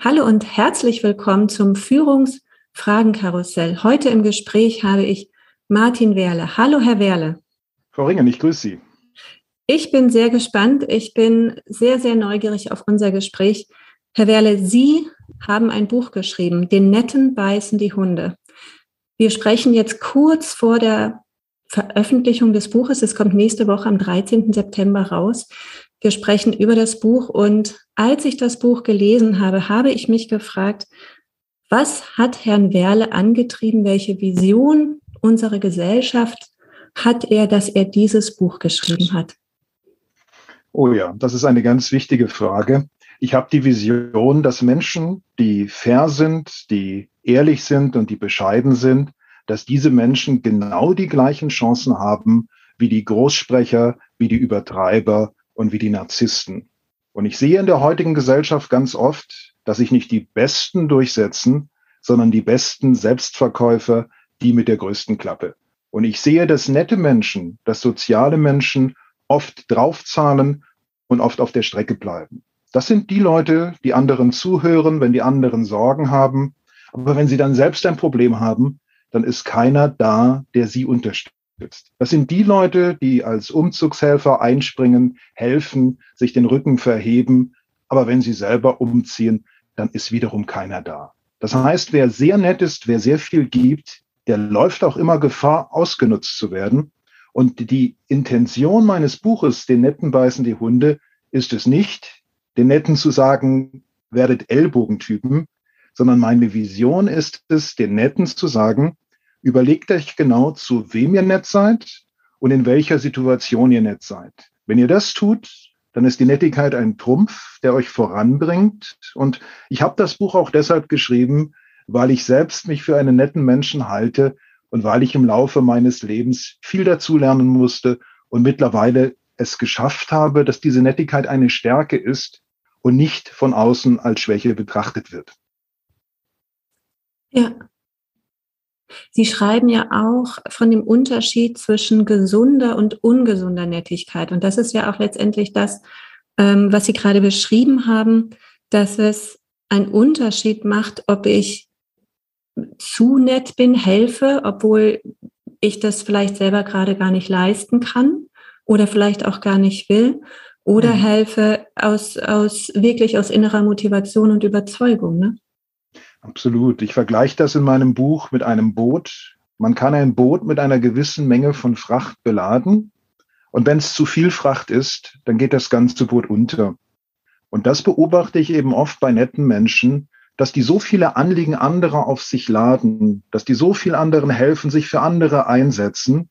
Hallo und herzlich willkommen zum Führungsfragenkarussell. Heute im Gespräch habe ich Martin Werle. Hallo, Herr Werle. Frau Ringen, ich grüße Sie. Ich bin sehr gespannt. Ich bin sehr, sehr neugierig auf unser Gespräch. Herr Werle, Sie haben ein Buch geschrieben, Den Netten beißen die Hunde. Wir sprechen jetzt kurz vor der Veröffentlichung des Buches. Es kommt nächste Woche am 13. September raus. Wir sprechen über das Buch und als ich das Buch gelesen habe, habe ich mich gefragt, was hat Herrn Werle angetrieben? Welche Vision unserer Gesellschaft hat er, dass er dieses Buch geschrieben hat? Oh ja, das ist eine ganz wichtige Frage. Ich habe die Vision, dass Menschen, die fair sind, die ehrlich sind und die bescheiden sind, dass diese Menschen genau die gleichen Chancen haben wie die Großsprecher, wie die Übertreiber und wie die Narzissten. Und ich sehe in der heutigen Gesellschaft ganz oft, dass sich nicht die Besten durchsetzen, sondern die besten Selbstverkäufer, die mit der größten Klappe. Und ich sehe, dass nette Menschen, dass soziale Menschen oft draufzahlen und oft auf der Strecke bleiben. Das sind die Leute, die anderen zuhören, wenn die anderen Sorgen haben. Aber wenn sie dann selbst ein Problem haben, dann ist keiner da, der sie unterstützt. Das sind die Leute, die als Umzugshelfer einspringen, helfen, sich den Rücken verheben. Aber wenn sie selber umziehen, dann ist wiederum keiner da. Das heißt, wer sehr nett ist, wer sehr viel gibt, der läuft auch immer Gefahr, ausgenutzt zu werden. Und die Intention meines Buches, den Netten beißen die Hunde, ist es nicht, den Netten zu sagen, werdet Ellbogentypen, sondern meine Vision ist es, den Netten zu sagen, Überlegt euch genau, zu wem ihr nett seid und in welcher Situation ihr nett seid. Wenn ihr das tut, dann ist die Nettigkeit ein Trumpf, der euch voranbringt. Und ich habe das Buch auch deshalb geschrieben, weil ich selbst mich für einen netten Menschen halte und weil ich im Laufe meines Lebens viel dazulernen musste und mittlerweile es geschafft habe, dass diese Nettigkeit eine Stärke ist und nicht von außen als Schwäche betrachtet wird. Ja, Sie schreiben ja auch von dem Unterschied zwischen gesunder und ungesunder Nettigkeit. Und das ist ja auch letztendlich das, ähm, was Sie gerade beschrieben haben, dass es einen Unterschied macht, ob ich zu nett bin, helfe, obwohl ich das vielleicht selber gerade gar nicht leisten kann oder vielleicht auch gar nicht will, oder mhm. helfe aus, aus wirklich aus innerer Motivation und Überzeugung. Ne? Absolut. Ich vergleiche das in meinem Buch mit einem Boot. Man kann ein Boot mit einer gewissen Menge von Fracht beladen. Und wenn es zu viel Fracht ist, dann geht das ganze Boot unter. Und das beobachte ich eben oft bei netten Menschen, dass die so viele Anliegen anderer auf sich laden, dass die so viel anderen helfen, sich für andere einsetzen,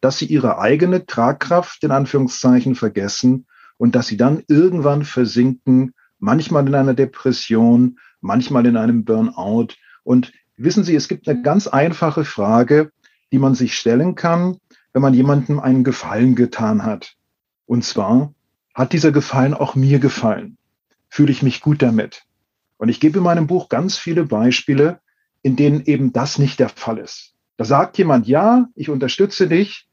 dass sie ihre eigene Tragkraft in Anführungszeichen vergessen und dass sie dann irgendwann versinken, manchmal in einer Depression, manchmal in einem Burnout. Und wissen Sie, es gibt eine ganz einfache Frage, die man sich stellen kann, wenn man jemandem einen Gefallen getan hat. Und zwar, hat dieser Gefallen auch mir gefallen? Fühle ich mich gut damit? Und ich gebe in meinem Buch ganz viele Beispiele, in denen eben das nicht der Fall ist. Da sagt jemand, ja, ich unterstütze dich.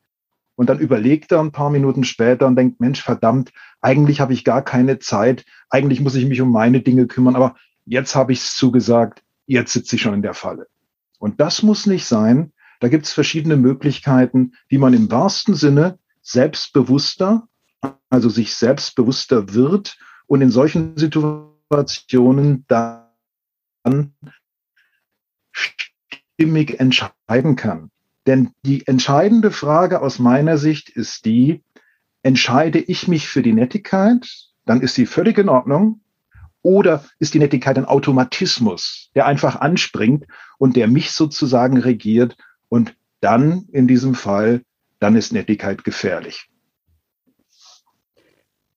Und dann überlegt er ein paar Minuten später und denkt, Mensch, verdammt, eigentlich habe ich gar keine Zeit. Eigentlich muss ich mich um meine Dinge kümmern. Aber jetzt habe ich es zugesagt, jetzt sitze ich schon in der Falle. Und das muss nicht sein. Da gibt es verschiedene Möglichkeiten, wie man im wahrsten Sinne selbstbewusster, also sich selbstbewusster wird und in solchen Situationen da stimmig entscheiden kann. Denn die entscheidende Frage aus meiner Sicht ist die, entscheide ich mich für die Nettigkeit, dann ist sie völlig in Ordnung. Oder ist die Nettigkeit ein Automatismus, der einfach anspringt und der mich sozusagen regiert und dann in diesem Fall, dann ist Nettigkeit gefährlich.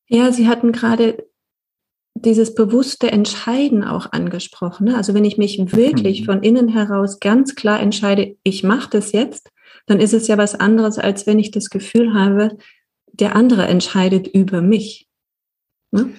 Ja, Sie hatten gerade dieses bewusste Entscheiden auch angesprochen. Ne? Also wenn ich mich wirklich mhm. von innen heraus ganz klar entscheide, ich mache das jetzt, dann ist es ja was anderes, als wenn ich das Gefühl habe, der andere entscheidet über mich. Ne?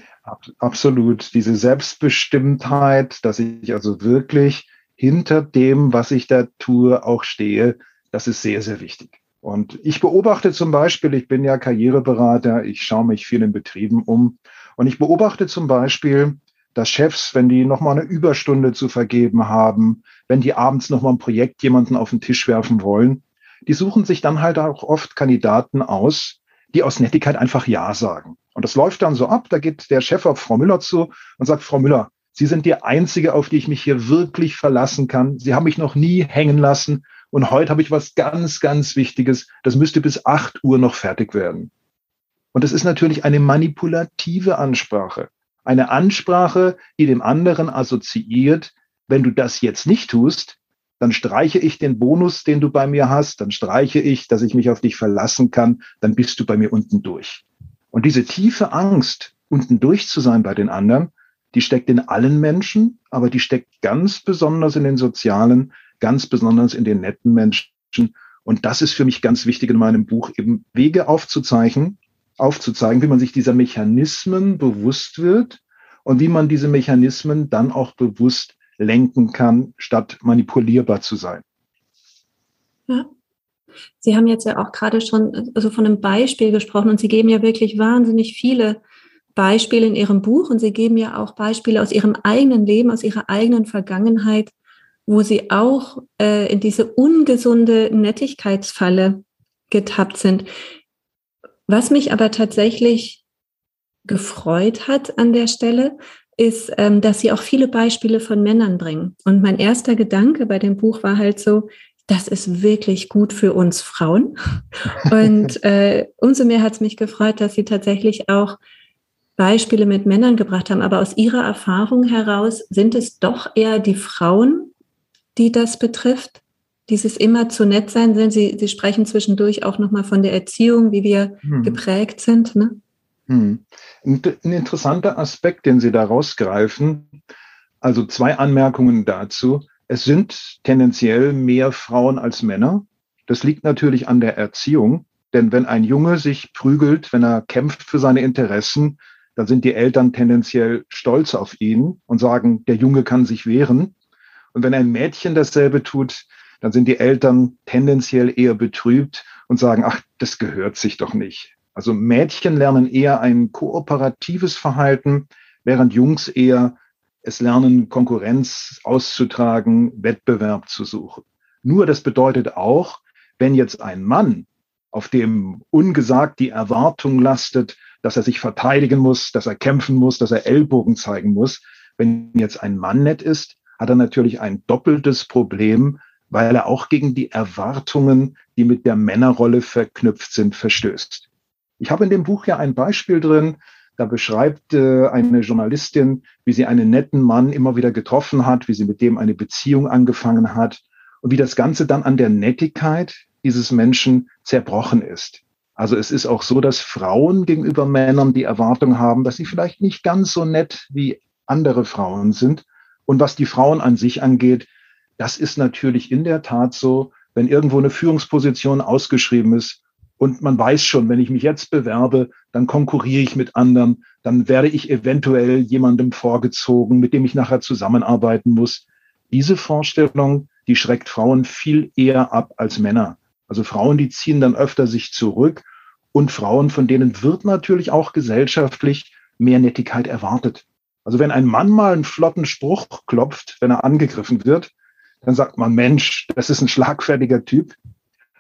Absolut. Diese Selbstbestimmtheit, dass ich also wirklich hinter dem, was ich da tue, auch stehe, das ist sehr, sehr wichtig. Und ich beobachte zum Beispiel, ich bin ja Karriereberater, ich schaue mich viel in Betrieben um und ich beobachte zum Beispiel, dass Chefs, wenn die nochmal eine Überstunde zu vergeben haben, wenn die abends nochmal ein Projekt jemanden auf den Tisch werfen wollen, die suchen sich dann halt auch oft Kandidaten aus, die aus Nettigkeit einfach Ja sagen. Und das läuft dann so ab, da geht der Chef auf Frau Müller zu und sagt, Frau Müller, Sie sind die Einzige, auf die ich mich hier wirklich verlassen kann. Sie haben mich noch nie hängen lassen. Und heute habe ich was ganz, ganz Wichtiges. Das müsste bis acht Uhr noch fertig werden. Und das ist natürlich eine manipulative Ansprache. Eine Ansprache, die dem anderen assoziiert, wenn du das jetzt nicht tust, dann streiche ich den Bonus, den du bei mir hast, dann streiche ich, dass ich mich auf dich verlassen kann, dann bist du bei mir unten durch. Und diese tiefe Angst, unten durch zu sein bei den anderen, die steckt in allen Menschen, aber die steckt ganz besonders in den sozialen, ganz besonders in den netten Menschen. Und das ist für mich ganz wichtig in meinem Buch, eben Wege aufzuzeichnen, aufzuzeigen, wie man sich dieser Mechanismen bewusst wird und wie man diese Mechanismen dann auch bewusst lenken kann, statt manipulierbar zu sein. Ja. Sie haben jetzt ja auch gerade schon also von einem Beispiel gesprochen und Sie geben ja wirklich wahnsinnig viele Beispiele in Ihrem Buch und Sie geben ja auch Beispiele aus Ihrem eigenen Leben, aus Ihrer eigenen Vergangenheit, wo sie auch äh, in diese ungesunde Nettigkeitsfalle getappt sind. Was mich aber tatsächlich gefreut hat an der Stelle, ist, ähm, dass sie auch viele Beispiele von Männern bringen. Und mein erster Gedanke bei dem Buch war halt so, das ist wirklich gut für uns Frauen. Und äh, umso mehr hat es mich gefreut, dass sie tatsächlich auch Beispiele mit Männern gebracht haben. Aber aus ihrer Erfahrung heraus sind es doch eher die Frauen, die das betrifft? Dieses immer zu nett sein, Sie, Sie sprechen zwischendurch auch nochmal von der Erziehung, wie wir hm. geprägt sind. Ne? Hm. Ein, ein interessanter Aspekt, den Sie da rausgreifen, also zwei Anmerkungen dazu. Es sind tendenziell mehr Frauen als Männer. Das liegt natürlich an der Erziehung. Denn wenn ein Junge sich prügelt, wenn er kämpft für seine Interessen, dann sind die Eltern tendenziell stolz auf ihn und sagen, der Junge kann sich wehren. Und wenn ein Mädchen dasselbe tut, dann sind die Eltern tendenziell eher betrübt und sagen, ach, das gehört sich doch nicht. Also Mädchen lernen eher ein kooperatives Verhalten, während Jungs eher es lernen, Konkurrenz auszutragen, Wettbewerb zu suchen. Nur das bedeutet auch, wenn jetzt ein Mann, auf dem ungesagt die Erwartung lastet, dass er sich verteidigen muss, dass er kämpfen muss, dass er Ellbogen zeigen muss, wenn jetzt ein Mann nett ist, hat er natürlich ein doppeltes Problem, weil er auch gegen die Erwartungen, die mit der Männerrolle verknüpft sind, verstößt. Ich habe in dem Buch ja ein Beispiel drin, da beschreibt äh, eine Journalistin, wie sie einen netten Mann immer wieder getroffen hat, wie sie mit dem eine Beziehung angefangen hat und wie das Ganze dann an der Nettigkeit dieses Menschen zerbrochen ist. Also es ist auch so, dass Frauen gegenüber Männern die Erwartung haben, dass sie vielleicht nicht ganz so nett wie andere Frauen sind und was die Frauen an sich angeht, das ist natürlich in der Tat so, wenn irgendwo eine Führungsposition ausgeschrieben ist und man weiß schon, wenn ich mich jetzt bewerbe, dann konkurriere ich mit anderen, dann werde ich eventuell jemandem vorgezogen, mit dem ich nachher zusammenarbeiten muss. Diese Vorstellung, die schreckt Frauen viel eher ab als Männer. Also Frauen, die ziehen dann öfter sich zurück und Frauen, von denen wird natürlich auch gesellschaftlich mehr Nettigkeit erwartet. Also wenn ein Mann mal einen flotten Spruch klopft, wenn er angegriffen wird, dann sagt man, Mensch, das ist ein schlagfertiger Typ.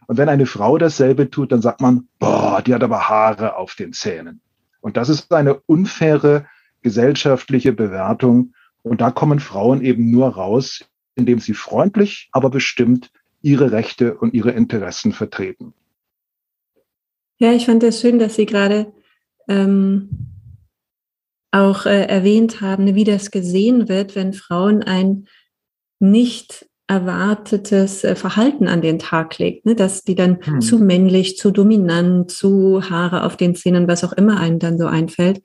Und wenn eine Frau dasselbe tut, dann sagt man, boah, die hat aber Haare auf den Zähnen. Und das ist eine unfaire gesellschaftliche Bewertung. Und da kommen Frauen eben nur raus, indem sie freundlich, aber bestimmt ihre Rechte und ihre Interessen vertreten. Ja, ich fand es das schön, dass Sie gerade ähm, auch äh, erwähnt haben, wie das gesehen wird, wenn Frauen ein nicht erwartetes äh, Verhalten an den Tag legt, ne? dass die dann hm. zu männlich, zu dominant, zu Haare auf den Zähnen, was auch immer einem dann so einfällt,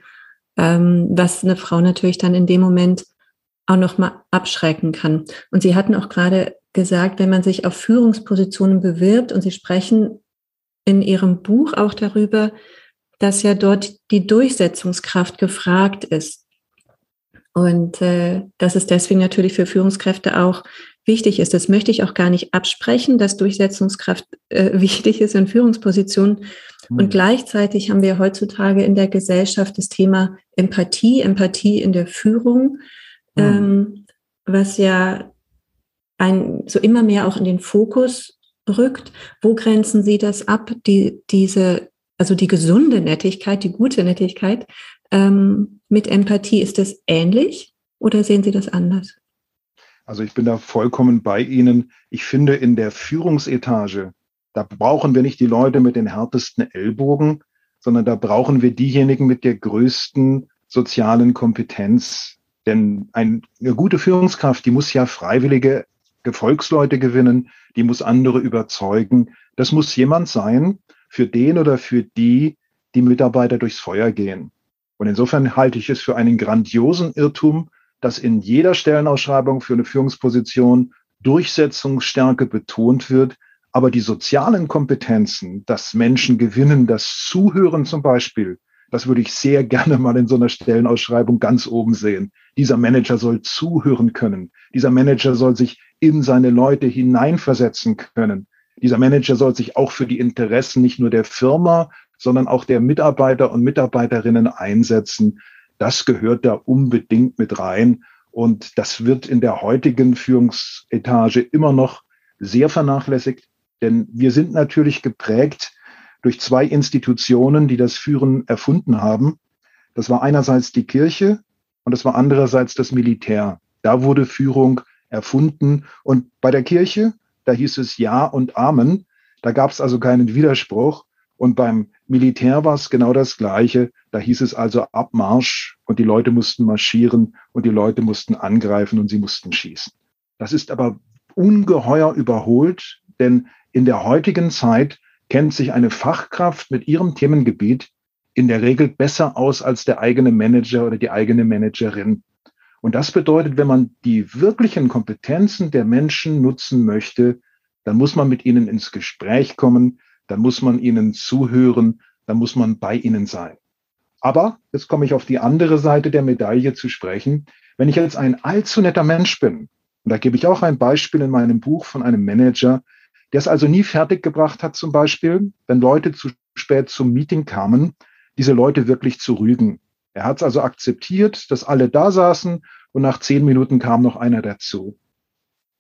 ähm, was eine Frau natürlich dann in dem Moment auch nochmal abschrecken kann. Und Sie hatten auch gerade gesagt, wenn man sich auf Führungspositionen bewirbt und Sie sprechen in Ihrem Buch auch darüber, dass ja dort die Durchsetzungskraft gefragt ist. Und äh, dass es deswegen natürlich für Führungskräfte auch wichtig ist. Das möchte ich auch gar nicht absprechen, dass Durchsetzungskraft äh, wichtig ist in Führungspositionen. Mhm. Und gleichzeitig haben wir heutzutage in der Gesellschaft das Thema Empathie, Empathie in der Führung, mhm. ähm, was ja ein, so immer mehr auch in den Fokus rückt. Wo grenzen Sie das ab, die, diese, also die gesunde Nettigkeit, die gute Nettigkeit ähm, mit Empathie? Ist das ähnlich oder sehen Sie das anders? Also ich bin da vollkommen bei Ihnen. Ich finde, in der Führungsetage, da brauchen wir nicht die Leute mit den härtesten Ellbogen, sondern da brauchen wir diejenigen mit der größten sozialen Kompetenz. Denn eine gute Führungskraft, die muss ja freiwillige Gefolgsleute gewinnen, die muss andere überzeugen. Das muss jemand sein, für den oder für die die Mitarbeiter durchs Feuer gehen. Und insofern halte ich es für einen grandiosen Irrtum, dass in jeder Stellenausschreibung für eine Führungsposition Durchsetzungsstärke betont wird, aber die sozialen Kompetenzen, das Menschen gewinnen, das Zuhören zum Beispiel, das würde ich sehr gerne mal in so einer Stellenausschreibung ganz oben sehen. Dieser Manager soll zuhören können. Dieser Manager soll sich in seine Leute hineinversetzen können. Dieser Manager soll sich auch für die Interessen nicht nur der Firma, sondern auch der Mitarbeiter und Mitarbeiterinnen einsetzen. Das gehört da unbedingt mit rein. Und das wird in der heutigen Führungsetage immer noch sehr vernachlässigt, denn wir sind natürlich geprägt durch zwei Institutionen, die das Führen erfunden haben. Das war einerseits die Kirche und das war andererseits das Militär. Da wurde Führung erfunden. Und bei der Kirche, da hieß es Ja und Amen. Da gab es also keinen Widerspruch. Und beim Militär war es genau das Gleiche. Da hieß es also Abmarsch und die Leute mussten marschieren und die Leute mussten angreifen und sie mussten schießen. Das ist aber ungeheuer überholt, denn in der heutigen Zeit kennt sich eine Fachkraft mit ihrem Themengebiet in der Regel besser aus als der eigene Manager oder die eigene Managerin. Und das bedeutet, wenn man die wirklichen Kompetenzen der Menschen nutzen möchte, dann muss man mit ihnen ins Gespräch kommen, dann muss man ihnen zuhören, dann muss man bei ihnen sein. Aber jetzt komme ich auf die andere Seite der Medaille zu sprechen. Wenn ich jetzt ein allzu netter Mensch bin, und da gebe ich auch ein Beispiel in meinem Buch von einem Manager, der es also nie fertiggebracht hat, zum Beispiel, wenn Leute zu spät zum Meeting kamen, diese Leute wirklich zu rügen. Er hat es also akzeptiert, dass alle da saßen und nach zehn Minuten kam noch einer dazu.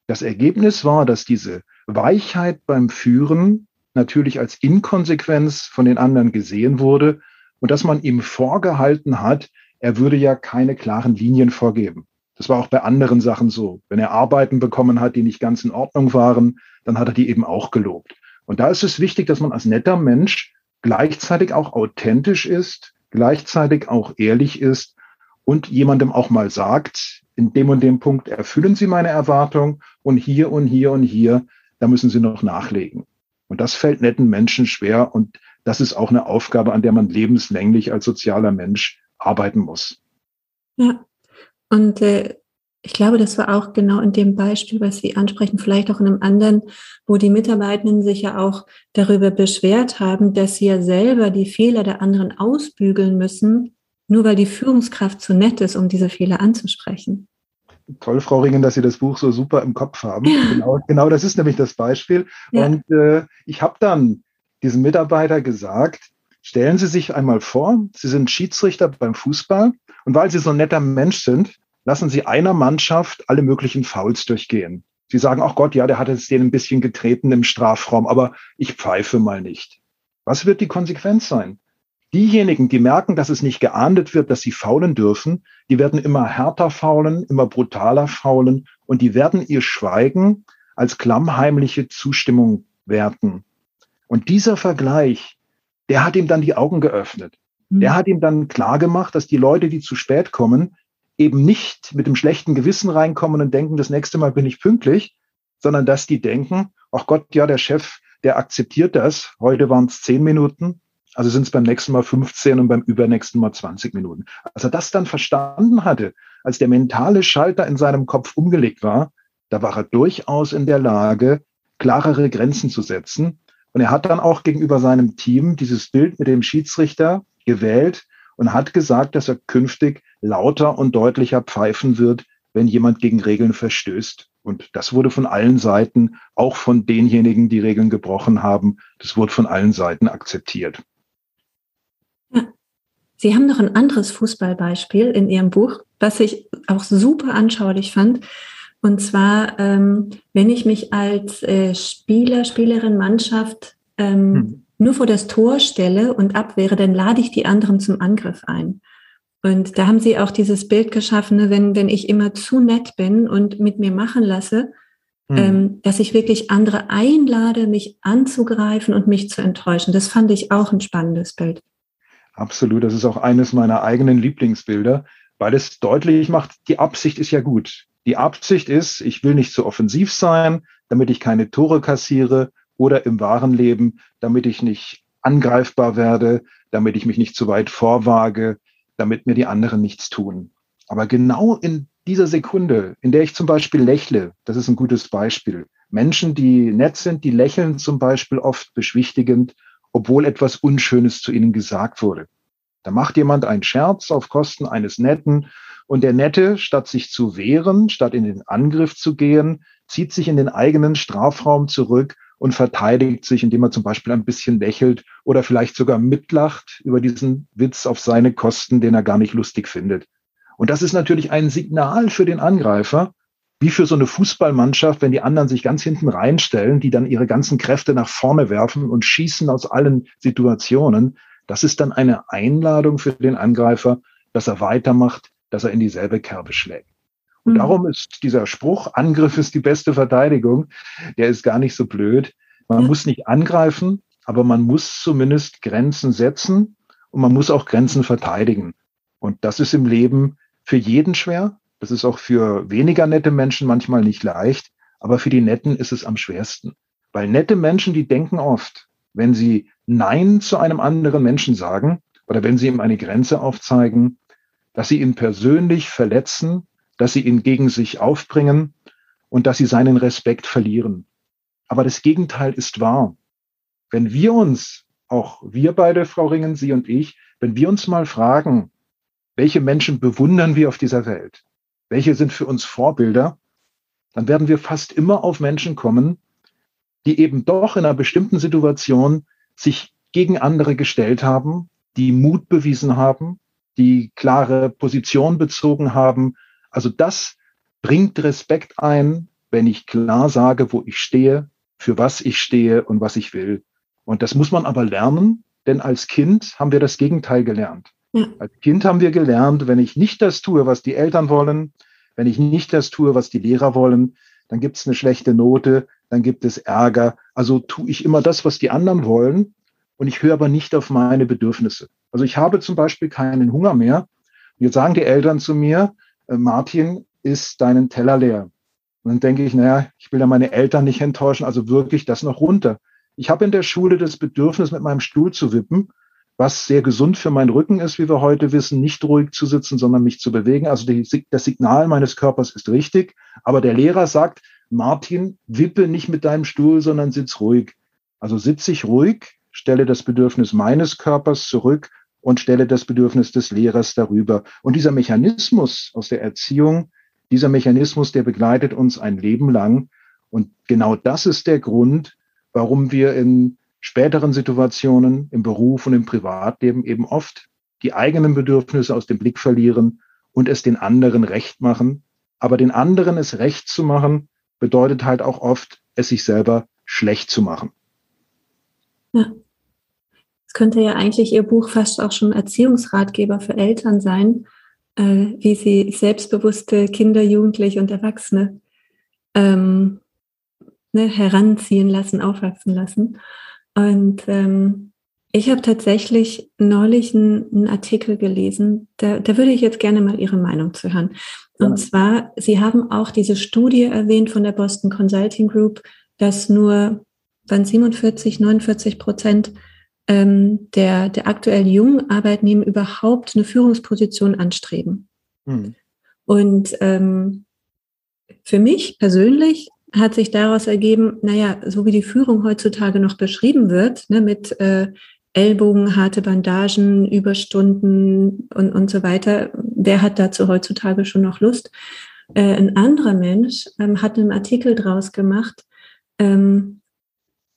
Das Ergebnis war, dass diese Weichheit beim Führen natürlich als Inkonsequenz von den anderen gesehen wurde und dass man ihm vorgehalten hat, er würde ja keine klaren Linien vorgeben. Das war auch bei anderen Sachen so. Wenn er Arbeiten bekommen hat, die nicht ganz in Ordnung waren, dann hat er die eben auch gelobt. Und da ist es wichtig, dass man als netter Mensch gleichzeitig auch authentisch ist, gleichzeitig auch ehrlich ist und jemandem auch mal sagt, in dem und dem Punkt erfüllen Sie meine Erwartung und hier und hier und hier, da müssen Sie noch nachlegen. Und das fällt netten Menschen schwer und das ist auch eine Aufgabe, an der man lebenslänglich als sozialer Mensch arbeiten muss. Ja, und äh, ich glaube, das war auch genau in dem Beispiel, was Sie ansprechen, vielleicht auch in einem anderen, wo die Mitarbeitenden sich ja auch darüber beschwert haben, dass sie ja selber die Fehler der anderen ausbügeln müssen, nur weil die Führungskraft zu nett ist, um diese Fehler anzusprechen toll, Frau Ringen, dass Sie das Buch so super im Kopf haben. Genau, genau das ist nämlich das Beispiel. Ja. Und äh, ich habe dann diesem Mitarbeiter gesagt, stellen Sie sich einmal vor, Sie sind Schiedsrichter beim Fußball und weil Sie so ein netter Mensch sind, lassen Sie einer Mannschaft alle möglichen Fouls durchgehen. Sie sagen, ach Gott, ja, der hat jetzt den ein bisschen getreten im Strafraum, aber ich pfeife mal nicht. Was wird die Konsequenz sein? Diejenigen, die merken, dass es nicht geahndet wird, dass sie faulen dürfen, die werden immer härter faulen, immer brutaler faulen und die werden ihr Schweigen als klammheimliche Zustimmung werten. Und dieser Vergleich, der hat ihm dann die Augen geöffnet. Der mhm. hat ihm dann klar gemacht, dass die Leute, die zu spät kommen, eben nicht mit dem schlechten Gewissen reinkommen und denken, das nächste Mal bin ich pünktlich, sondern dass die denken, ach Gott, ja, der Chef, der akzeptiert das. Heute waren es zehn Minuten, also sind es beim nächsten Mal 15 und beim übernächsten Mal 20 Minuten. Als er das dann verstanden hatte, als der mentale Schalter in seinem Kopf umgelegt war, da war er durchaus in der Lage, klarere Grenzen zu setzen. Und er hat dann auch gegenüber seinem Team dieses Bild mit dem Schiedsrichter gewählt und hat gesagt, dass er künftig lauter und deutlicher pfeifen wird, wenn jemand gegen Regeln verstößt. Und das wurde von allen Seiten, auch von denjenigen, die Regeln gebrochen haben, das wurde von allen Seiten akzeptiert. Sie haben noch ein anderes Fußballbeispiel in Ihrem Buch, was ich auch super anschaulich fand. Und zwar, ähm, wenn ich mich als äh, Spieler, Spielerin, Mannschaft ähm, hm. nur vor das Tor stelle und abwehre, dann lade ich die anderen zum Angriff ein. Und da haben Sie auch dieses Bild geschaffen, ne, wenn, wenn ich immer zu nett bin und mit mir machen lasse, hm. ähm, dass ich wirklich andere einlade, mich anzugreifen und mich zu enttäuschen. Das fand ich auch ein spannendes Bild. Absolut, das ist auch eines meiner eigenen Lieblingsbilder, weil es deutlich macht, die Absicht ist ja gut. Die Absicht ist, ich will nicht zu offensiv sein, damit ich keine Tore kassiere oder im wahren Leben, damit ich nicht angreifbar werde, damit ich mich nicht zu weit vorwage, damit mir die anderen nichts tun. Aber genau in dieser Sekunde, in der ich zum Beispiel lächle, das ist ein gutes Beispiel. Menschen, die nett sind, die lächeln zum Beispiel oft beschwichtigend obwohl etwas Unschönes zu ihnen gesagt wurde. Da macht jemand einen Scherz auf Kosten eines Netten und der Nette, statt sich zu wehren, statt in den Angriff zu gehen, zieht sich in den eigenen Strafraum zurück und verteidigt sich, indem er zum Beispiel ein bisschen lächelt oder vielleicht sogar mitlacht über diesen Witz auf seine Kosten, den er gar nicht lustig findet. Und das ist natürlich ein Signal für den Angreifer, wie für so eine Fußballmannschaft, wenn die anderen sich ganz hinten reinstellen, die dann ihre ganzen Kräfte nach vorne werfen und schießen aus allen Situationen. Das ist dann eine Einladung für den Angreifer, dass er weitermacht, dass er in dieselbe Kerbe schlägt. Und mhm. darum ist dieser Spruch, Angriff ist die beste Verteidigung, der ist gar nicht so blöd. Man ja. muss nicht angreifen, aber man muss zumindest Grenzen setzen und man muss auch Grenzen verteidigen. Und das ist im Leben für jeden schwer, das ist auch für weniger nette Menschen manchmal nicht leicht, aber für die Netten ist es am schwersten. Weil nette Menschen, die denken oft, wenn sie Nein zu einem anderen Menschen sagen oder wenn sie ihm eine Grenze aufzeigen, dass sie ihn persönlich verletzen, dass sie ihn gegen sich aufbringen und dass sie seinen Respekt verlieren. Aber das Gegenteil ist wahr. Wenn wir uns, auch wir beide, Frau Ringen, Sie und ich, wenn wir uns mal fragen, welche Menschen bewundern wir auf dieser Welt? Welche sind für uns Vorbilder, dann werden wir fast immer auf Menschen kommen, die eben doch in einer bestimmten Situation sich gegen andere gestellt haben, die Mut bewiesen haben, die klare Position bezogen haben. Also das bringt Respekt ein, wenn ich klar sage, wo ich stehe, für was ich stehe und was ich will. Und das muss man aber lernen, denn als Kind haben wir das Gegenteil gelernt. Ja. Als Kind haben wir gelernt, wenn ich nicht das tue, was die Eltern wollen, wenn ich nicht das tue, was die Lehrer wollen, dann gibt es eine schlechte Note, dann gibt es Ärger. Also tue ich immer das, was die anderen wollen und ich höre aber nicht auf meine Bedürfnisse. Also ich habe zum Beispiel keinen Hunger mehr. Und jetzt sagen die Eltern zu mir, äh, Martin, isst deinen Teller leer. Und dann denke ich, naja, ich will ja meine Eltern nicht enttäuschen, also wirklich das noch runter. Ich habe in der Schule das Bedürfnis, mit meinem Stuhl zu wippen was sehr gesund für meinen Rücken ist, wie wir heute wissen, nicht ruhig zu sitzen, sondern mich zu bewegen. Also die, das Signal meines Körpers ist richtig. Aber der Lehrer sagt, Martin, wippe nicht mit deinem Stuhl, sondern sitz ruhig. Also sitze ich ruhig, stelle das Bedürfnis meines Körpers zurück und stelle das Bedürfnis des Lehrers darüber. Und dieser Mechanismus aus der Erziehung, dieser Mechanismus, der begleitet uns ein Leben lang. Und genau das ist der Grund, warum wir in späteren Situationen im Beruf und im Privatleben eben oft die eigenen Bedürfnisse aus dem Blick verlieren und es den anderen recht machen. Aber den anderen es recht zu machen, bedeutet halt auch oft, es sich selber schlecht zu machen. Ja. Es könnte ja eigentlich Ihr Buch fast auch schon Erziehungsratgeber für Eltern sein, äh, wie sie selbstbewusste Kinder, Jugendliche und Erwachsene ähm, ne, heranziehen lassen, aufwachsen lassen. Und ähm, ich habe tatsächlich neulich einen, Artikel gelesen, da, da würde ich jetzt gerne mal Ihre Meinung zu hören. Und ja. zwar, Sie haben auch diese Studie erwähnt von der Boston Consulting Group, dass nur dann 47, 49 Prozent ähm, der, der aktuell jungen Arbeitnehmer überhaupt eine Führungsposition anstreben. Mhm. Und ähm, für mich persönlich hat sich daraus ergeben, naja, so wie die Führung heutzutage noch beschrieben wird, ne, mit äh, Ellbogen, harte Bandagen, Überstunden und, und so weiter, wer hat dazu heutzutage schon noch Lust? Äh, ein anderer Mensch ähm, hat einen Artikel draus gemacht, ähm,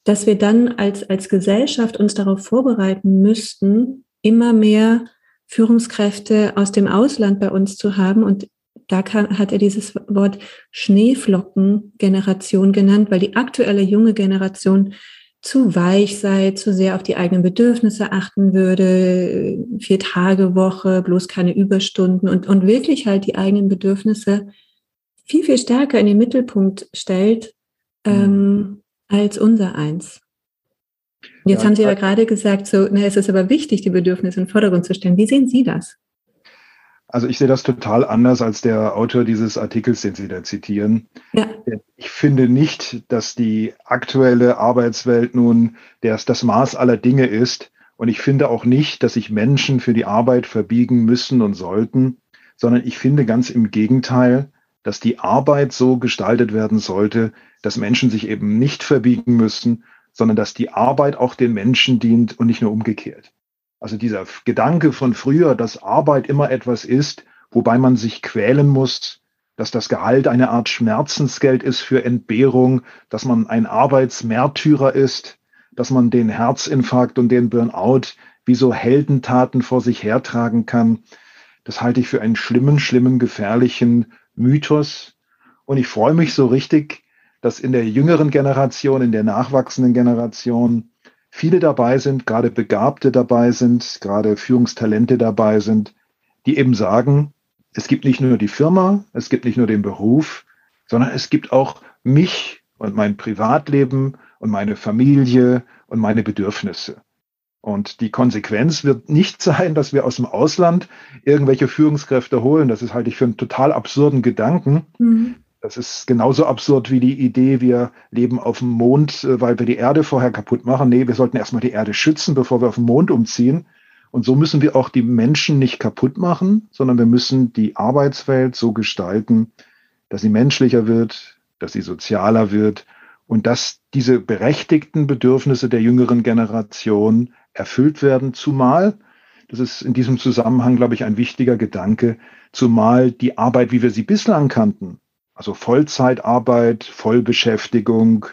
dass wir dann als, als Gesellschaft uns darauf vorbereiten müssten, immer mehr Führungskräfte aus dem Ausland bei uns zu haben. Und da kann, hat er dieses Wort Schneeflockengeneration genannt, weil die aktuelle junge Generation zu weich sei, zu sehr auf die eigenen Bedürfnisse achten würde, vier Tage Woche, bloß keine Überstunden und, und wirklich halt die eigenen Bedürfnisse viel, viel stärker in den Mittelpunkt stellt, ähm, als unser eins. Jetzt ja, haben Sie aber gerade gesagt, so, na, es ist aber wichtig, die Bedürfnisse in den Vordergrund zu stellen. Wie sehen Sie das? Also ich sehe das total anders als der Autor dieses Artikels, den Sie da zitieren. Ja. Ich finde nicht, dass die aktuelle Arbeitswelt nun das, das Maß aller Dinge ist. Und ich finde auch nicht, dass sich Menschen für die Arbeit verbiegen müssen und sollten, sondern ich finde ganz im Gegenteil, dass die Arbeit so gestaltet werden sollte, dass Menschen sich eben nicht verbiegen müssen, sondern dass die Arbeit auch den Menschen dient und nicht nur umgekehrt. Also dieser Gedanke von früher, dass Arbeit immer etwas ist, wobei man sich quälen muss, dass das Gehalt eine Art Schmerzensgeld ist für Entbehrung, dass man ein Arbeitsmärtyrer ist, dass man den Herzinfarkt und den Burnout wie so Heldentaten vor sich hertragen kann. Das halte ich für einen schlimmen, schlimmen, gefährlichen Mythos. Und ich freue mich so richtig, dass in der jüngeren Generation, in der nachwachsenden Generation viele dabei sind, gerade Begabte dabei sind, gerade Führungstalente dabei sind, die eben sagen, es gibt nicht nur die Firma, es gibt nicht nur den Beruf, sondern es gibt auch mich und mein Privatleben und meine Familie und meine Bedürfnisse. Und die Konsequenz wird nicht sein, dass wir aus dem Ausland irgendwelche Führungskräfte holen. Das ist halte ich für einen total absurden Gedanken. Mhm. Das ist genauso absurd wie die Idee, wir leben auf dem Mond, äh, weil wir die Erde vorher kaputt machen. Nee, wir sollten erstmal die Erde schützen, bevor wir auf den Mond umziehen. Und so müssen wir auch die Menschen nicht kaputt machen, sondern wir müssen die Arbeitswelt so gestalten, dass sie menschlicher wird, dass sie sozialer wird und dass diese berechtigten Bedürfnisse der jüngeren Generation erfüllt werden, zumal, das ist in diesem Zusammenhang, glaube ich, ein wichtiger Gedanke, zumal die Arbeit, wie wir sie bislang kannten, also Vollzeitarbeit, Vollbeschäftigung,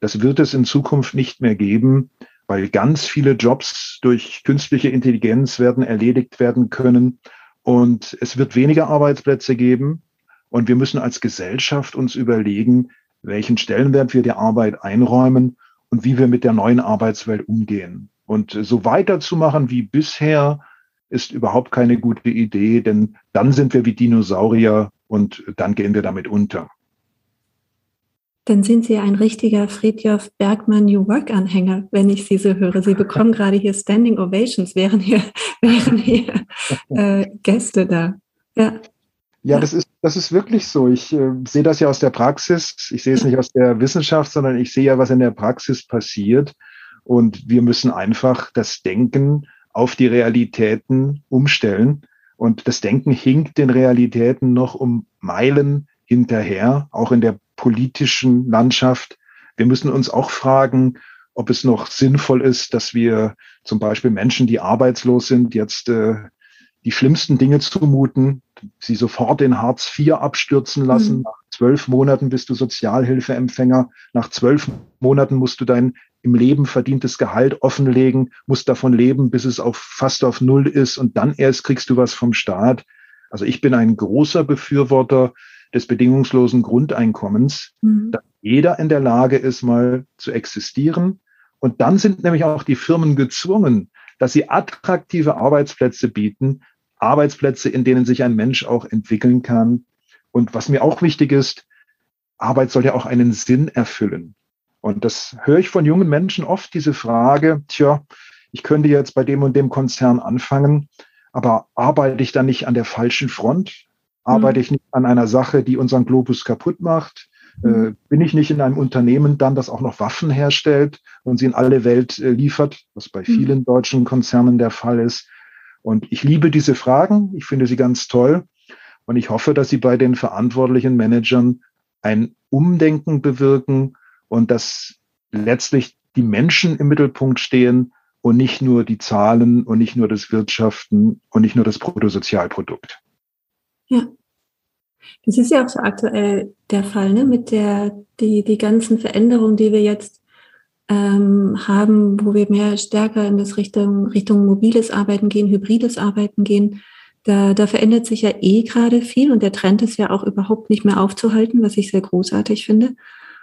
das wird es in Zukunft nicht mehr geben, weil ganz viele Jobs durch künstliche Intelligenz werden erledigt werden können und es wird weniger Arbeitsplätze geben und wir müssen als Gesellschaft uns überlegen, welchen Stellenwert wir der Arbeit einräumen und wie wir mit der neuen Arbeitswelt umgehen. Und so weiterzumachen wie bisher ist überhaupt keine gute Idee, denn dann sind wir wie Dinosaurier und dann gehen wir damit unter. Dann sind Sie ein richtiger Friedjof Bergmann New Work Anhänger, wenn ich Sie so höre. Sie bekommen gerade hier Standing Ovations, wären hier, wären hier äh, Gäste da. Ja. Ja, das ist, das ist wirklich so. Ich äh, sehe das ja aus der Praxis. Ich sehe es nicht aus der Wissenschaft, sondern ich sehe ja, was in der Praxis passiert. Und wir müssen einfach das Denken auf die Realitäten umstellen. Und das Denken hinkt den Realitäten noch um Meilen hinterher, auch in der politischen Landschaft. Wir müssen uns auch fragen, ob es noch sinnvoll ist, dass wir zum Beispiel Menschen, die arbeitslos sind, jetzt äh, die schlimmsten Dinge zumuten, sie sofort in Hartz IV abstürzen lassen. Mhm. Nach zwölf Monaten bist du Sozialhilfeempfänger. Nach zwölf Monaten musst du dein im Leben verdientes Gehalt offenlegen, musst davon leben, bis es auf fast auf Null ist und dann erst kriegst du was vom Staat. Also ich bin ein großer Befürworter des bedingungslosen Grundeinkommens, mhm. dass jeder in der Lage ist, mal zu existieren Und dann sind nämlich auch die Firmen gezwungen, dass sie attraktive Arbeitsplätze bieten, Arbeitsplätze, in denen sich ein Mensch auch entwickeln kann. Und was mir auch wichtig ist, Arbeit soll ja auch einen Sinn erfüllen. Und das höre ich von jungen Menschen oft, diese Frage, tja, ich könnte jetzt bei dem und dem Konzern anfangen, aber arbeite ich dann nicht an der falschen Front? Arbeite mhm. ich nicht an einer Sache, die unseren Globus kaputt macht? Äh, mhm. bin ich nicht in einem Unternehmen dann, das auch noch Waffen herstellt und sie in alle Welt äh, liefert, was bei mhm. vielen deutschen Konzernen der Fall ist? Und ich liebe diese Fragen. Ich finde sie ganz toll. Und ich hoffe, dass sie bei den verantwortlichen Managern ein Umdenken bewirken und dass letztlich die Menschen im Mittelpunkt stehen und nicht nur die Zahlen und nicht nur das Wirtschaften und nicht nur das Bruttosozialprodukt. Ja. Das ist ja auch so aktuell der Fall, ne? Mit der, die, die ganzen Veränderungen, die wir jetzt ähm, haben, wo wir mehr stärker in das Richtung, Richtung mobiles Arbeiten gehen, hybrides Arbeiten gehen. Da, da verändert sich ja eh gerade viel und der Trend ist ja auch überhaupt nicht mehr aufzuhalten, was ich sehr großartig finde.